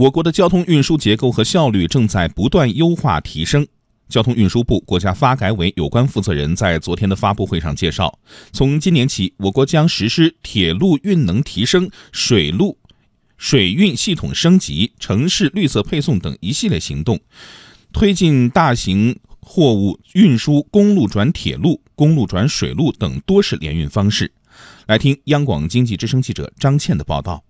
我国的交通运输结构和效率正在不断优化提升。交通运输部、国家发改委有关负责人在昨天的发布会上介绍，从今年起，我国将实施铁路运能提升、水路水运系统升级、城市绿色配送等一系列行动，推进大型货物运输公路转铁路、公路转水路等多式联运方式。来听央广经济之声记者张倩的报道。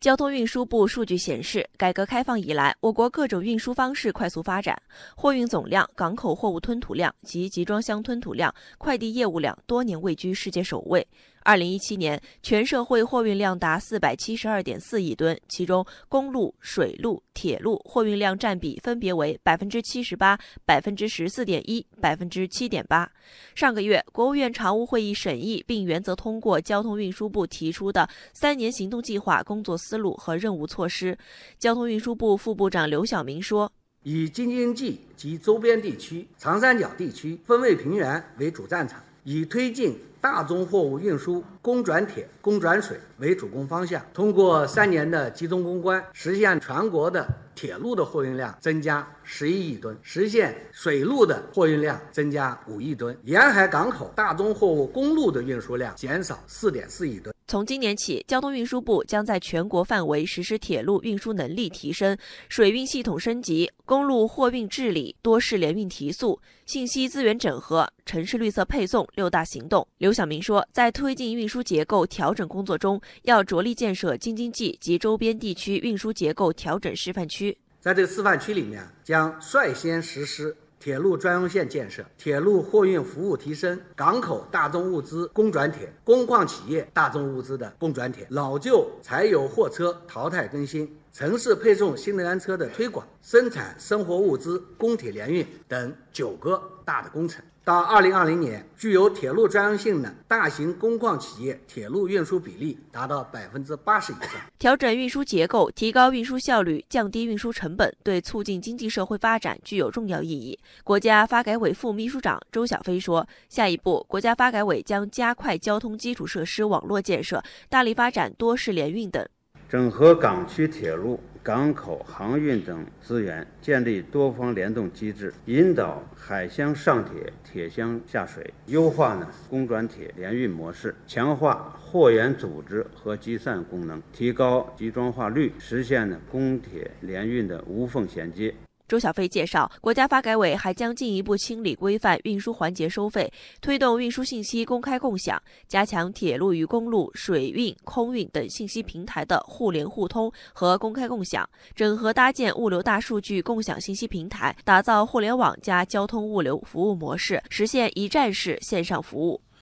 交通运输部数据显示，改革开放以来，我国各种运输方式快速发展，货运总量、港口货物吞吐量及集装箱吞吐量、快递业务量多年位居世界首位。二零一七年，全社会货运量达四百七十二点四亿吨，其中公路、水路、铁路货运量占比分别为百分之七十八、百分之十四点一、百分之七点八。上个月，国务院常务会议审议并原则通过交通运输部提出的三年行动计划工作思路和任务措施。交通运输部副部长刘晓明说：“以京津冀及周边地区、长三角地区、分位平原为主战场，以推进。”大宗货物运输公转铁、公转水为主攻方向，通过三年的集中攻关，实现全国的铁路的货运量增加十一亿吨，实现水路的货运量增加五亿吨，沿海港口大宗货物公路的运输量减少四点四亿吨。从今年起，交通运输部将在全国范围实施铁路运输能力提升、水运系统升级、公路货运治理、多式联运提速、信息资源整合、城市绿色配送六大行动。刘晓明说，在推进运输结构调整工作中，要着力建设京津冀及周边地区运输结构调整示范区。在这个示范区里面，将率先实施。铁路专用线建设、铁路货运服务提升、港口大宗物资公转铁、工矿企业大宗物资的公转铁、老旧柴油货车淘汰更新、城市配送新能源车的推广、生产生活物资公铁联运等九个大的工程。到二零二零年，具有铁路专用性的大型工矿企业铁路运输比例达到百分之八十以上。调整运输结构，提高运输效率，降低运输成本，对促进经济社会发展具有重要意义。国家发改委副秘书长周小飞说：“下一步，国家发改委将加快交通基础设施网络建设，大力发展多式联运等，整合港区铁路。”港口航运等资源，建立多方联动机制，引导海箱上铁、铁箱下水，优化呢公转铁联运模式，强化货源组织和集散功能，提高集装化率，实现呢公铁联运的无缝衔接。周小飞介绍，国家发改委还将进一步清理规范运输环节收费，推动运输信息公开共享，加强铁路与公路、水运、空运等信息平台的互联互通和公开共享，整合搭建物流大数据共享信息平台，打造互联网加交通物流服务模式，实现一站式线上服务。